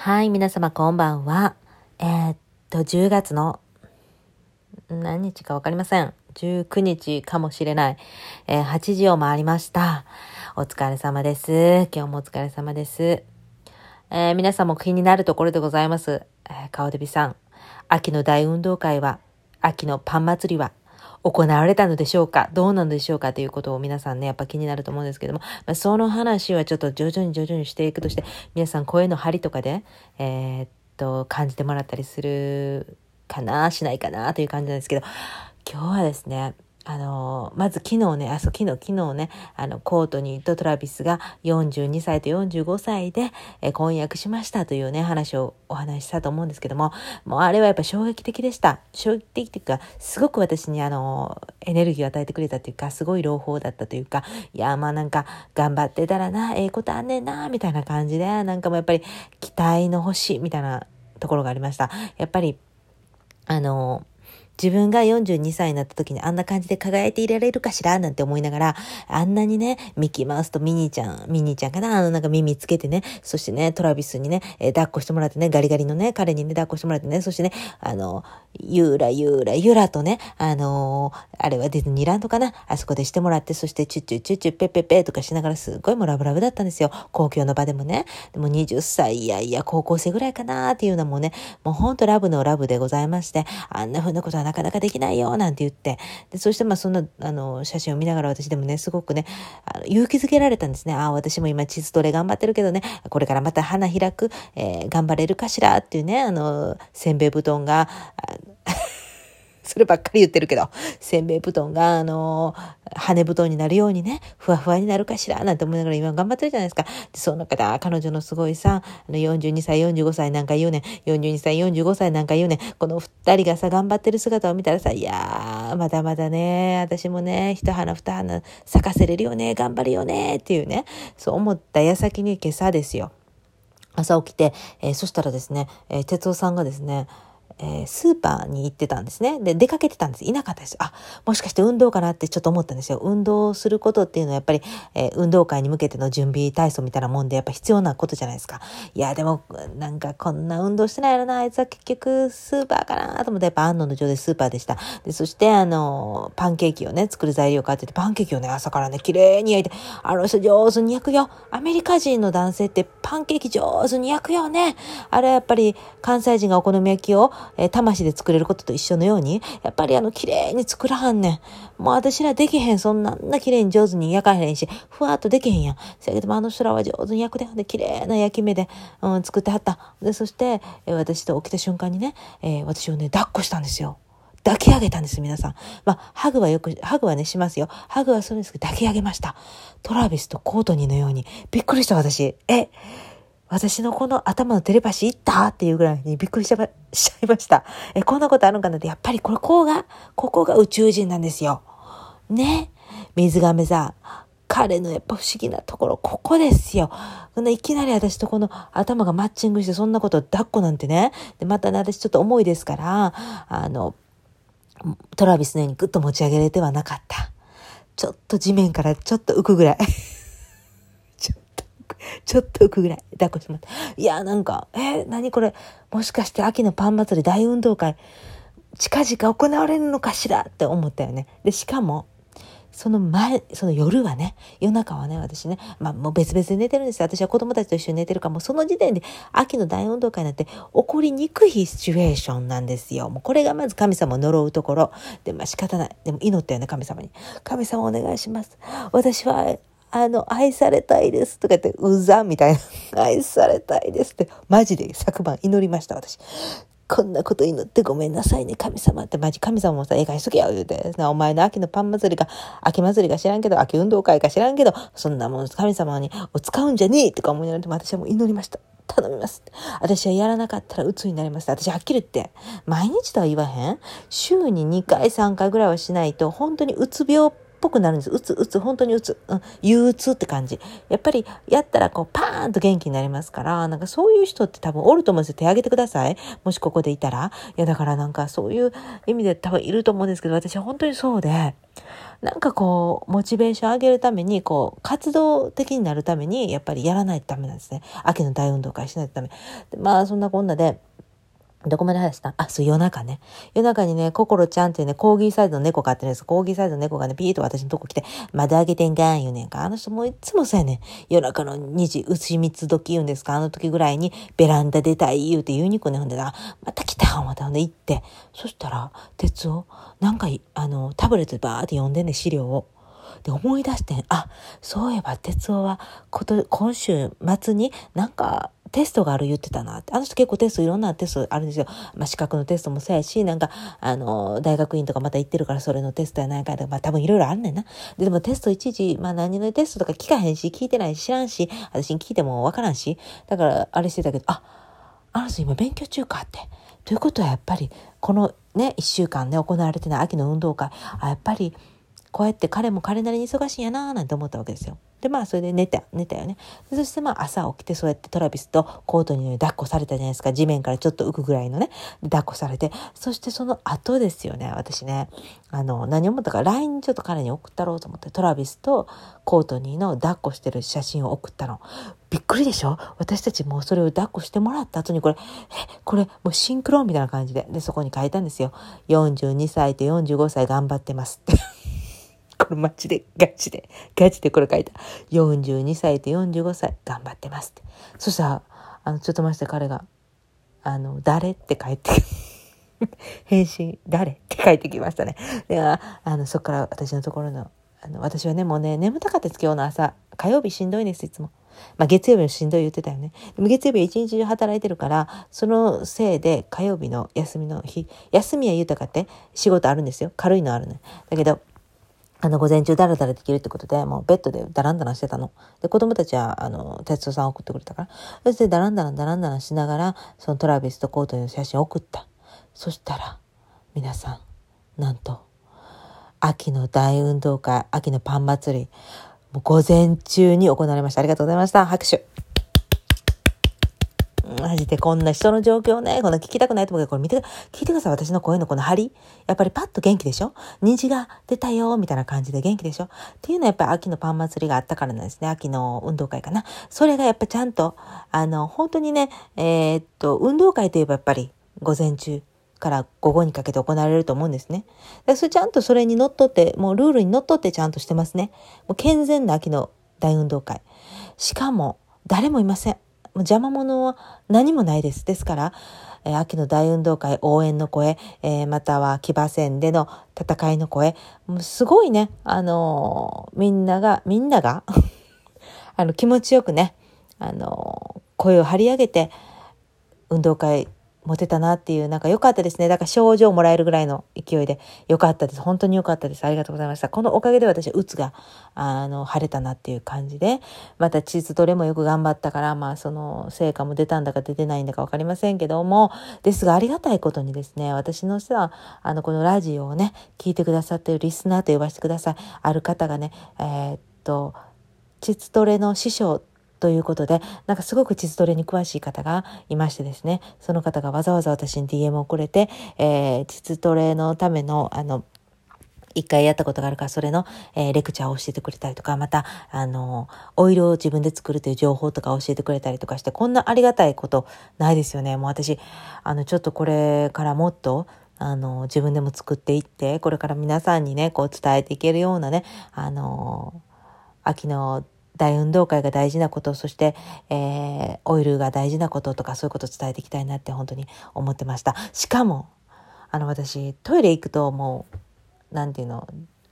はい、皆様こんばんは。えー、っと、10月の何日かわかりません。19日かもしれない。えー、8時を回りました。お疲れ様です。今日もお疲れ様です。えー、皆さんも気になるところでございます。えー、顔デビさん。秋の大運動会は、秋のパン祭りは、行われたのでしょうか？どうなのでしょうか？ということを皆さんね、やっぱ気になると思うんですけども、まあ、その話はちょっと徐々に徐々にしていくとして、皆さん声の張りとかで、えー、っと、感じてもらったりするかなしないかなという感じなんですけど、今日はですね、あの、まず昨日ね、あ、そう、昨日、昨日ね、あの、コートニーとトラビスが42歳と45歳で、え婚約しましたというね、話をお話ししたと思うんですけども、もうあれはやっぱ衝撃的でした。衝撃的というか、すごく私にあの、エネルギーを与えてくれたというか、すごい朗報だったというか、いや、まあなんか、頑張ってたらな、ええことあんねんな、みたいな感じで、なんかもやっぱり、期待の星、みたいなところがありました。やっぱり、あの、自分が42歳になった時にあんな感じで輝いていられるかしら？なんて思いながら、あんなにね、ミキーマウスとミニーちゃん、ミニーちゃんかな？あのなんか耳つけてね、そしてね、トラビスにね、えー、抱っこしてもらってね、ガリガリのね、彼にね、抱っこしてもらってね、そしてね、あの、ゆらゆらゆらとね、あのー、あれはディズニーランドかな？あそこでしてもらって、そしてチュッチュッチュッチュッペッペッペとかしながらすっごいもうラブラブだったんですよ。公共の場でもね。でも20歳、いやいや、高校生ぐらいかなっていうのもね、もうほんとラブのラブでございまして、あんな風なことはなかなかできないよ、なんて言って。で、そしてまあそんな、あの、写真を見ながら私でもね、すごくね、あの勇気づけられたんですね。ああ、私も今地図トレ頑張ってるけどね、これからまた花開く、えー、頑張れるかしら？っていうね、あの、せんべい布団が、そればっかり言ってるけど、せんべい布団が、あの羽布団になるようにね、ふわふわになるかしら、なんて思いながら今頑張ってるじゃないですか。で、その中で、彼女のすごいさ、あの42歳、45歳なんか言うねん。42歳、45歳なんか言うねん。この二人がさ、頑張ってる姿を見たらさ、いやー、まだまだね、私もね、一花二花咲かせれるよね、頑張るよね、っていうね、そう思った矢先に今朝ですよ。朝起きて、えー、そしたらですね、えー、哲夫さんがですね、えー、スーパーに行ってたんですね。で、出かけてたんです。いなかったです。あ、もしかして運動かなってちょっと思ったんですよ。運動することっていうのはやっぱり、えー、運動会に向けての準備体操みたいなもんでやっぱ必要なことじゃないですか。いや、でも、なんかこんな運動してないやろな、あいつは結局スーパーかなと思って、やっぱ安野の上でスーパーでした。で、そしてあの、パンケーキをね、作る材料買ってて、パンケーキをね、朝からね、綺麗に焼いて、あの人上手に焼くよ。アメリカ人の男性ってパンケーキ上手に焼くよね。あれやっぱり関西人がお好み焼きを、えー、魂で作れることと一緒のように、やっぱりあの、綺麗に作らはんねん。もう私らできへん、そんな、んな綺麗に上手に焼かへんし、ふわっとできへんやん。せやけどもあの人らは上手に焼くで、で、綺麗な焼き目で、うん、作ってはった。で、そして、えー、私と起きた瞬間にね、えー、私をね、抱っこしたんですよ。抱き上げたんです、皆さん。まあ、ハグはよく、ハグはね、しますよ。ハグはそうですけど、抱き上げました。トラビスとコートニーのように。びっくりした、私。え、私のこの頭のテレパシーいったっていうぐらいにびっくりしちゃいました。え、こんなことあるんかなって、やっぱりこ、ここが、ここが宇宙人なんですよ。ね。水亀さん。彼のやっぱ不思議なところ、ここですよ。いきなり私とこの頭がマッチングして、そんなこと抱っこなんてね。で、またね、私ちょっと重いですから、あの、トラビスのようにグッと持ち上げれてはなかった。ちょっと地面からちょっと浮くぐらい。ちょっと浮くぐらい抱っこしてもらって。いや、なんか、えー、何これ、もしかして秋のパン祭り大運動会、近々行われるのかしらって思ったよね。で、しかも、その前、その夜はね、夜中はね、私ね、まあもう別々で寝てるんですよ。私は子供たちと一緒に寝てるから、もうその時点で秋の大運動会なんて起こりにくいシチュエーションなんですよ。もうこれがまず神様を呪うところ。で、まあ仕方ない。でも祈ったよね、神様に。神様お願いします。私はあの、愛されたいですとか言って、うざみたいな。愛されたいですって、マジで昨晩祈りました、私。こんなこと祈ってごめんなさいね、神様って、マジ神様もさ、ええかしとけよ、言うて。お前の秋のパン祭りが、秋祭りか知らんけど、秋運動会か知らんけど、そんなもん神様にお使うんじゃねえとか思いながら、私はもう祈りました。頼みます。私はやらなかったら鬱になります。私はっきり言って、毎日とは言わへん週に2回3回ぐらいはしないと、本当にうつ病っぽくなるんです。打つ、打つ、本当に打つ。うん、憂鬱って感じ。やっぱり、やったらこう、パーンと元気になりますから、なんかそういう人って多分おると思うんですよ。手挙げてください。もしここでいたら。いや、だからなんかそういう意味で多分いると思うんですけど、私は本当にそうで、なんかこう、モチベーション上げるために、こう、活動的になるために、やっぱりやらないとダメなんですね。秋の大運動会しないとダメ。まあ、そんなこんなで、どこまで話した？あ、そう、夜中ね。夜中にね、ココロちゃんっていうね、コーギーサイズの猫飼ってるんです。コーギーサイズの猫がね、ピーと私のとこ来て、窓開けてんかん言うねんか。あの人もいつもそうやねん。夜中の2時、牛蜜時言うんですか？あの時ぐらいに、ベランダ出たい言うて言うにこね、ほんでな、また来た思ったほんで行って。そしたら、鉄を、なんか、あの、タブレットでバーって読んでんねん、資料を。で、思い出して、あ、そういえば、哲夫は、こと、今週末になんか、テストがある言ってたなって。あの人結構テストいろんなテストあるんですよ。まあ、資格のテストもそうやし、なんか、あの、大学院とかまた行ってるからそれのテストやないかとか、まあ多分いろいろあんねんな。ででもテスト一時、まあ何のテストとか聞かへんし、聞いてないし、知らんし、私に聞いてもわからんし、だからあれしてたけど、あ、あの人今勉強中かって。ということはやっぱり、このね、一週間ね、行われてない秋の運動会、あ、やっぱり、こうやって彼も彼なりに忙しいんやなーなんて思ったわけですよ。で、まあ、それで寝た、寝たよね。そしてまあ、朝起きてそうやってトラビスとコートニーに抱っこされたじゃないですか。地面からちょっと浮くぐらいのね。抱っこされて。そしてその後ですよね、私ね。あの、何を思ったか、LINE ちょっと彼に送ったろうと思って、トラビスとコートニーの抱っこしてる写真を送ったの。びっくりでしょ？私たちもうそれを抱っこしてもらった後にこれ、え、これもうシンクロみたいな感じで。で、そこに書いたんですよ。42歳と45歳頑張ってますって。これマジで、ガチで、ガチでこれ書いた。42歳と45歳、頑張ってますって。そしたら、あの、ちょっと待って彼が、あの、誰って帰って 返信、誰って書いてきましたね。で、あの、そっから私のところの、あの、私はね、もうね、眠たかったです、今日の朝。火曜日しんどいです、いつも。まあ、月曜日もしんどい言ってたよね。でも月曜日は一日中働いてるから、そのせいで火曜日の休みの日、休みは豊かって仕事あるんですよ。軽いのあるね。だけど、あの、午前中ダラダラできるってことで、もうベッドでダランダランしてたの。で、子供たちは、あの、哲夫さん送ってくれたから。そしてダランダランダランダランしながら、そのトラビスとコートの写真を送った。そしたら、皆さん、なんと、秋の大運動会、秋のパン祭り、もう午前中に行われました。ありがとうございました。拍手。マジでこんな人の状況ね、こんな聞きたくないと思うけど、これ見て、聞いてください。私の声のこの張り。やっぱりパッと元気でしょ？虹が出たよ、みたいな感じで元気でしょ？っていうのはやっぱり秋のパン祭りがあったからなんですね。秋の運動会かな。それがやっぱちゃんと、あの、本当にね、えー、っと、運動会といえばやっぱり午前中。から午後にかけて行われると思うんですね。でそれちゃんとそれにのっとって、もうルールにのっとってちゃんとしてますね。もう健全な秋の大運動会。しかも、誰もいません。邪魔者は何もないです。ですから、えー、秋の大運動会応援の声、えー、または騎馬戦での戦いの声、もうすごいね、あのー、みんなが、みんなが あの気持ちよくね、あの声を張り上げて運動会持てたなっていう、なんか良かったですね。だから症状もらえるぐらいの勢いで良かったです。本当に良かったです。ありがとうございました。このおかげで私、うつが、あの、晴れたなっていう感じで、また地図トレもよく頑張ったから、まあ、その、成果も出たんだか出てないんだかわかりませんけども、ですが、ありがたいことにですね、私のさ、あの、このラジオをね、聞いてくださってるリスナーと呼ばせてください。ある方がね、えー、っと、地図トレの師匠ということで、なんかすごく地図トレに詳しい方がいましてですね、その方がわざわざ私に DM をくれて、えー、地図トレのための、あの、一回やったことがあるから、それの、えー、レクチャーを教えてくれたりとか、また、あの、オイルを自分で作るという情報とか教えてくれたりとかして、こんなありがたいことないですよね。もう私、あの、ちょっとこれからもっと、あの、自分でも作っていって、これから皆さんにね、こう伝えていけるようなね、あの、秋の大運動会が大事なこと、そして、えー、オイルが大事なこととかそういうことを伝えていきたいなって本当に思ってました。しかも、あの私、トイレ行くともう、なんていうの、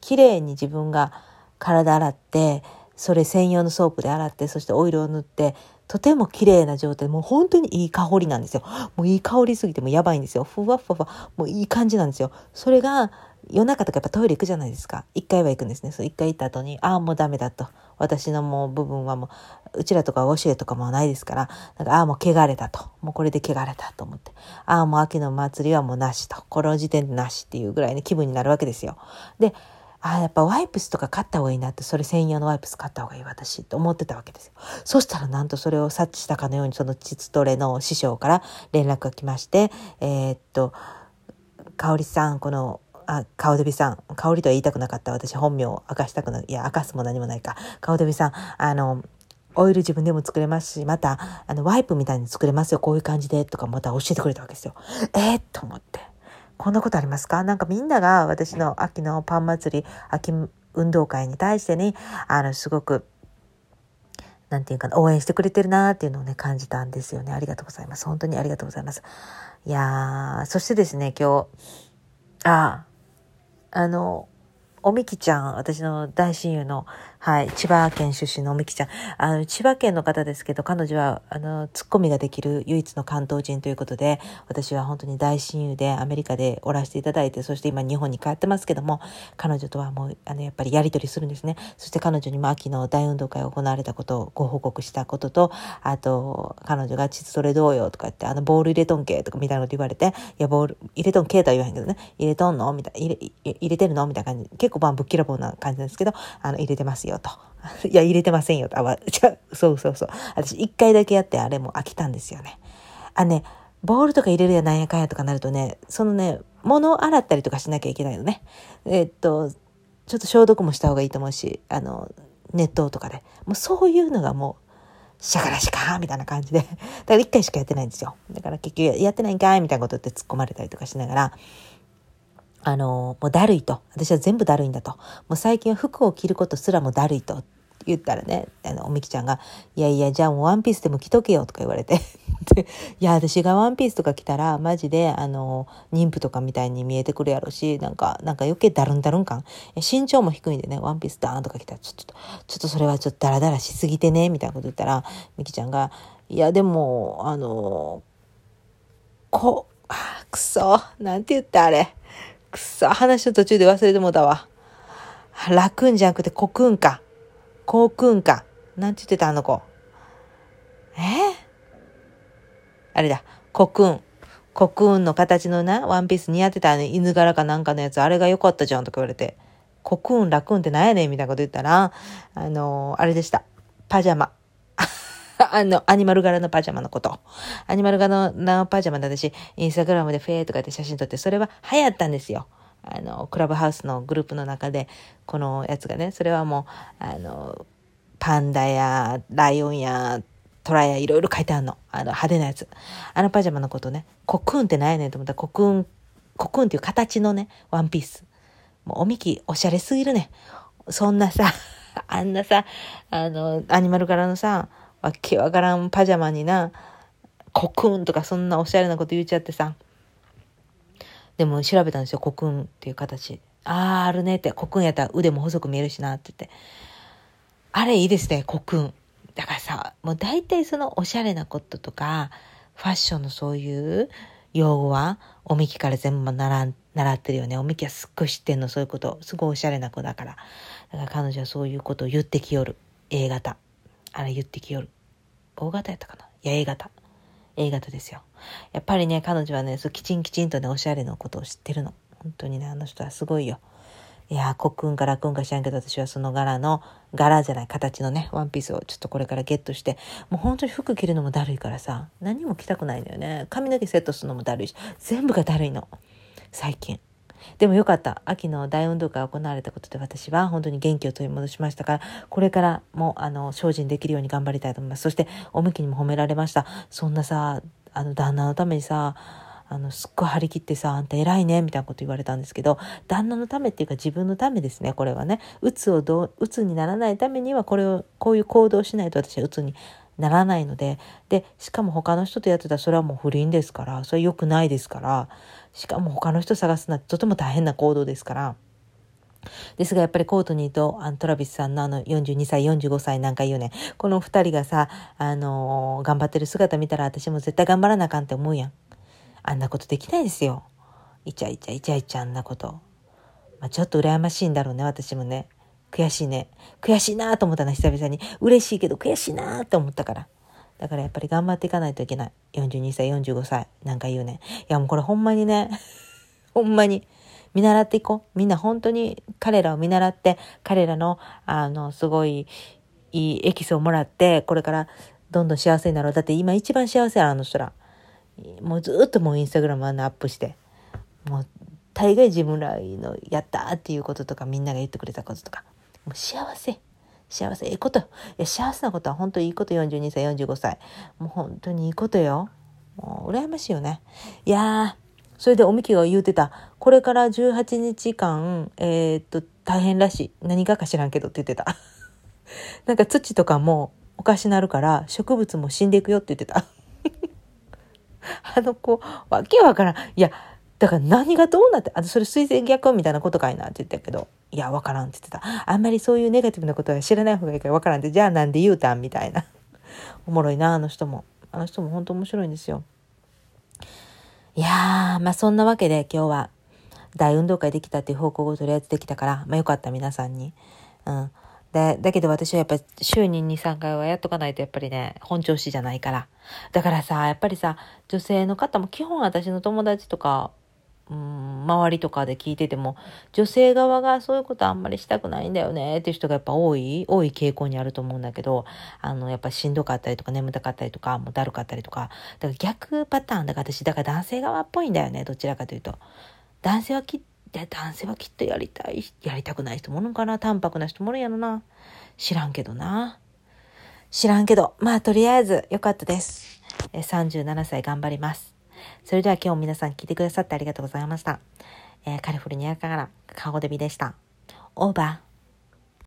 綺麗に自分が体洗って、それ専用のソープで洗って、そしてオイルを塗って、とても綺麗な状態、もう本当にいい香りなんですよ。もういい香りすぎてもやばいんですよ。ふわふわふわ、もういい感じなんですよ。それが、夜中とかやっぱトイレ行くじゃないですか。一回は行くんですね。そう、一回行った後に、ああ、もうダメだと。私のもう部分はもう、うちらとかウォシュレとかもないですから、なんか、ああ、もう汚れたと。もうこれで汚れたと思って。ああ、もう秋の祭りはもうなしと。この時点でなしっていうぐらいの気分になるわけですよ。で、ああやっぱワイプスとか買った方がいいなってそれ専用のワイプス買った方がいい私と思ってたわけですよそしたらなんとそれを察知したかのようにその膣トレの師匠から連絡が来ましてえー、っと香織さんこのあ、顔デビさん。香りとは言いたくなかった。私本名を明かしたくない。いや、明かすも何もないか。顔デビさん。あの、オイル自分でも作れますし、また、あの、ワイプみたいに作れますよ。こういう感じで。とか、また教えてくれたわけですよ。えー、と思って。こんなことありますか？なんかみんなが私の秋のパン祭り、秋運動会に対してね、あの、すごく、なんていうかな、応援してくれてるなっていうのをね、感じたんですよね。ありがとうございます。本当にありがとうございます。いやー、そしてですね、今日、ああ、あの、おみきちゃん、私の大親友の、はい、千葉県出身のおみきちゃん。あの、千葉県の方ですけど、彼女は、あの、ツッコミができる唯一の関東人ということで、私は本当に大親友でアメリカでおらせていただいて、そして今日本に帰ってますけども、彼女とはもう、あの、やっぱりやりとりするんですね。そして彼女にも秋の大運動会が行われたことをご報告したことと、あと、彼女が膣トレどうよとか言って、あの、ボール入れとんけとかみたいなこと言われて、いや、ボール、入れとんけとは言わへんけどね、入れとんの？みたいな、入れ、入れてるの？みたいな感じ。結構まあ、ぶっきらぼうな感じなんですけど、あの、入れてますよと。いや、入れてませんよと。あ、じゃそうそうそう。私、一回だけやって、あれも飽きたんですよね。あ、ね、ボールとか入れるやなんやかんやとかなるとね、そのね、物を洗ったりとかしなきゃいけないのね。えっと、ちょっと消毒もした方がいいと思うし、あの、熱湯とかで。もうそういうのがもう、シャカラシカーみたいな感じで。だから一回しかやってないんですよ。だから結局やってないんかいみたいなことって突っ込まれたりとかしながら、あの、もうだるいと。私は全部だるいんだと。もう最近は服を着ることすらもだるいと。言ったらね、あの、おみきちゃんが、いやいや、じゃあもうワンピースでも着とけよとか言われて。いや、私がワンピースとか着たら、マジで、あの、妊婦とかみたいに見えてくるやろし、なんか、なんか余計ダルンダルン感。身長も低いんでね、ワンピースダーンとか着たら、ちょっと、ちょっとそれはちょっとダラダラしすぎてね、みたいなこと言ったら、みきちゃんが、いや、でも、あの、こ、あ、くそ、なんて言ったあれ。くそ、話の途中で忘れてもうたわ。楽んじゃなくてコクンか。コクンか。なんて言ってたあの子。え？あれだ。コクン。コクーンの形のな、ワンピース似合ってたね。犬柄かなんかのやつ、あれが良かったじゃんとか言われて。コクーン、ラクーンって何やねんみたいなこと言ったら、あのー、あれでした。パジャマ。あの、アニマル柄のパジャマのこと。アニマル柄のパジャマで私、インスタグラムでフェーとかって写真撮って、それは流行ったんですよ。あの、クラブハウスのグループの中で、このやつがね、それはもう、あの、パンダや、ライオンや、トラや、いろいろ書いてあるの。あの、派手なやつ。あのパジャマのことね、コクーンって何やねんと思ったら、コクーン、コクーンっていう形のね、ワンピース。もう、おみき、おしゃれすぎるね。そんなさ、あんなさ、あの、アニマル柄のさ、わけわからんパジャマにな、コクーンとかそんなおしゃれなこと言っちゃってさ。でも調べたんですよ、コクーンっていう形。あー、あるねって、コクーンやったら腕も細く見えるしなって言って。あれいいですね、コクーン。だからさ、もう大体そのおしゃれなこととか、ファッションのそういう用語は、おみきから全部習習ってるよね。おみきはすっごい知ってんの、そういうこと。すごいおしゃれな子だから。だから彼女はそういうことを言ってきよる。A 型。あれ言ってきよる。大型やったかな？いや、A 型。A 型ですよ。やっぱりね、彼女はね、そうきちんきちんとね、おしゃれのことを知ってるの。本当にね、あの人はすごいよ。いやー、コックンかラクンか知らんけど、私はその柄の、柄じゃない形のね、ワンピースをちょっとこれからゲットして、もう本当に服着るのもだるいからさ、何も着たくないのよね。髪の毛セットするのもだるいし、全部がだるいの。最近。でもよかった。秋の大運動会が行われたことで私は本当に元気を取り戻しましたから、これからもあの精進できるように頑張りたいと思います。そしておむきにも褒められました。そんなさ、あの旦那のためにさ、あの、すっごい張り切ってさ、あんた偉いね、みたいなこと言われたんですけど、旦那のためっていうか自分のためですね、これはね。うつをどう、うつにならないためには、これを、こういう行動をしないと私はうつにならないので、で、しかも他の人とやってたらそれはもう不倫ですから、それ良くないですから、しかも他の人探すのはとても大変な行動ですから、ですがやっぱりコートニーとアントラビスさんのあの42歳、45歳なんか言うね。この二人がさ、あのー、頑張ってる姿見たら私も絶対頑張らなあかんって思うやん。あんなことできないですよ。イチャイチャイチャイチャあんなこと。まあ、ちょっと羨ましいんだろうね、私もね。悔しいね。悔しいなと思ったな、久々に。嬉しいけど悔しいなと思ったから。だからやっぱり頑張っていかないといけない。42歳、45歳。なんか言うね。いやもうこれほんまにね、ほんまに。見習っていこう。みんな本当に彼らを見習って、彼らの、あの、すごいいいエキスをもらって、これからどんどん幸せになろう。だって今一番幸せやあの人ら。もうずっともうインスタグラムあんなアップして。もう大概自分らのやったっていうこととかみんなが言ってくれたこととか。もう幸せ。幸せ。ええこと。いや、幸せなことは本当にいいこと42歳、45歳。もう本当にいいことよ。もう羨ましいよね。いやー、それでおみきが言うてた。これから18日間、えー、っと、大変らしい。何がか知らんけどって言ってた。なんか土とかもおかしなるから植物も死んでいくよって言ってた。あの子、わけわからん。いや、だから何がどうなって、あとそれ水星逆みたいなことかいなって言ったけど、いや、わからんって言ってた。あんまりそういうネガティブなことは知らない方がいいからわからんって、じゃあなんで言うたんみたいな。おもろいな、あの人も。あの人も本当面白いんですよ。いや、まあそんなわけで今日は大運動会できたっていう報告をとりあえずできたから、まあよかった皆さんに。うん。で、だけど私はやっぱ週に2、3回はやっとかないとやっぱりね、本調子じゃないから。だからさ、やっぱりさ、女性の方も基本私の友達とか、うん、周りとかで聞いてても、女性側がそういうことあんまりしたくないんだよねっていう人がやっぱ多い、多い傾向にあると思うんだけど、あの、やっぱしんどかったりとか眠たかったりとか、もうだるかったりとか、だから逆パターンだから私、だから男性側っぽいんだよね、どちらかというと。男性はきっで、男性はきっとやりたい、やりたくない人もおるんかな淡白な人もおるんやろな。知らんけどな。知らんけど、まあとりあえず良かったです。37歳頑張ります。それでは今日も皆さん聞いてくださってありがとうございました。えー、カリフォルニアから、カゴデビでした。オーバー。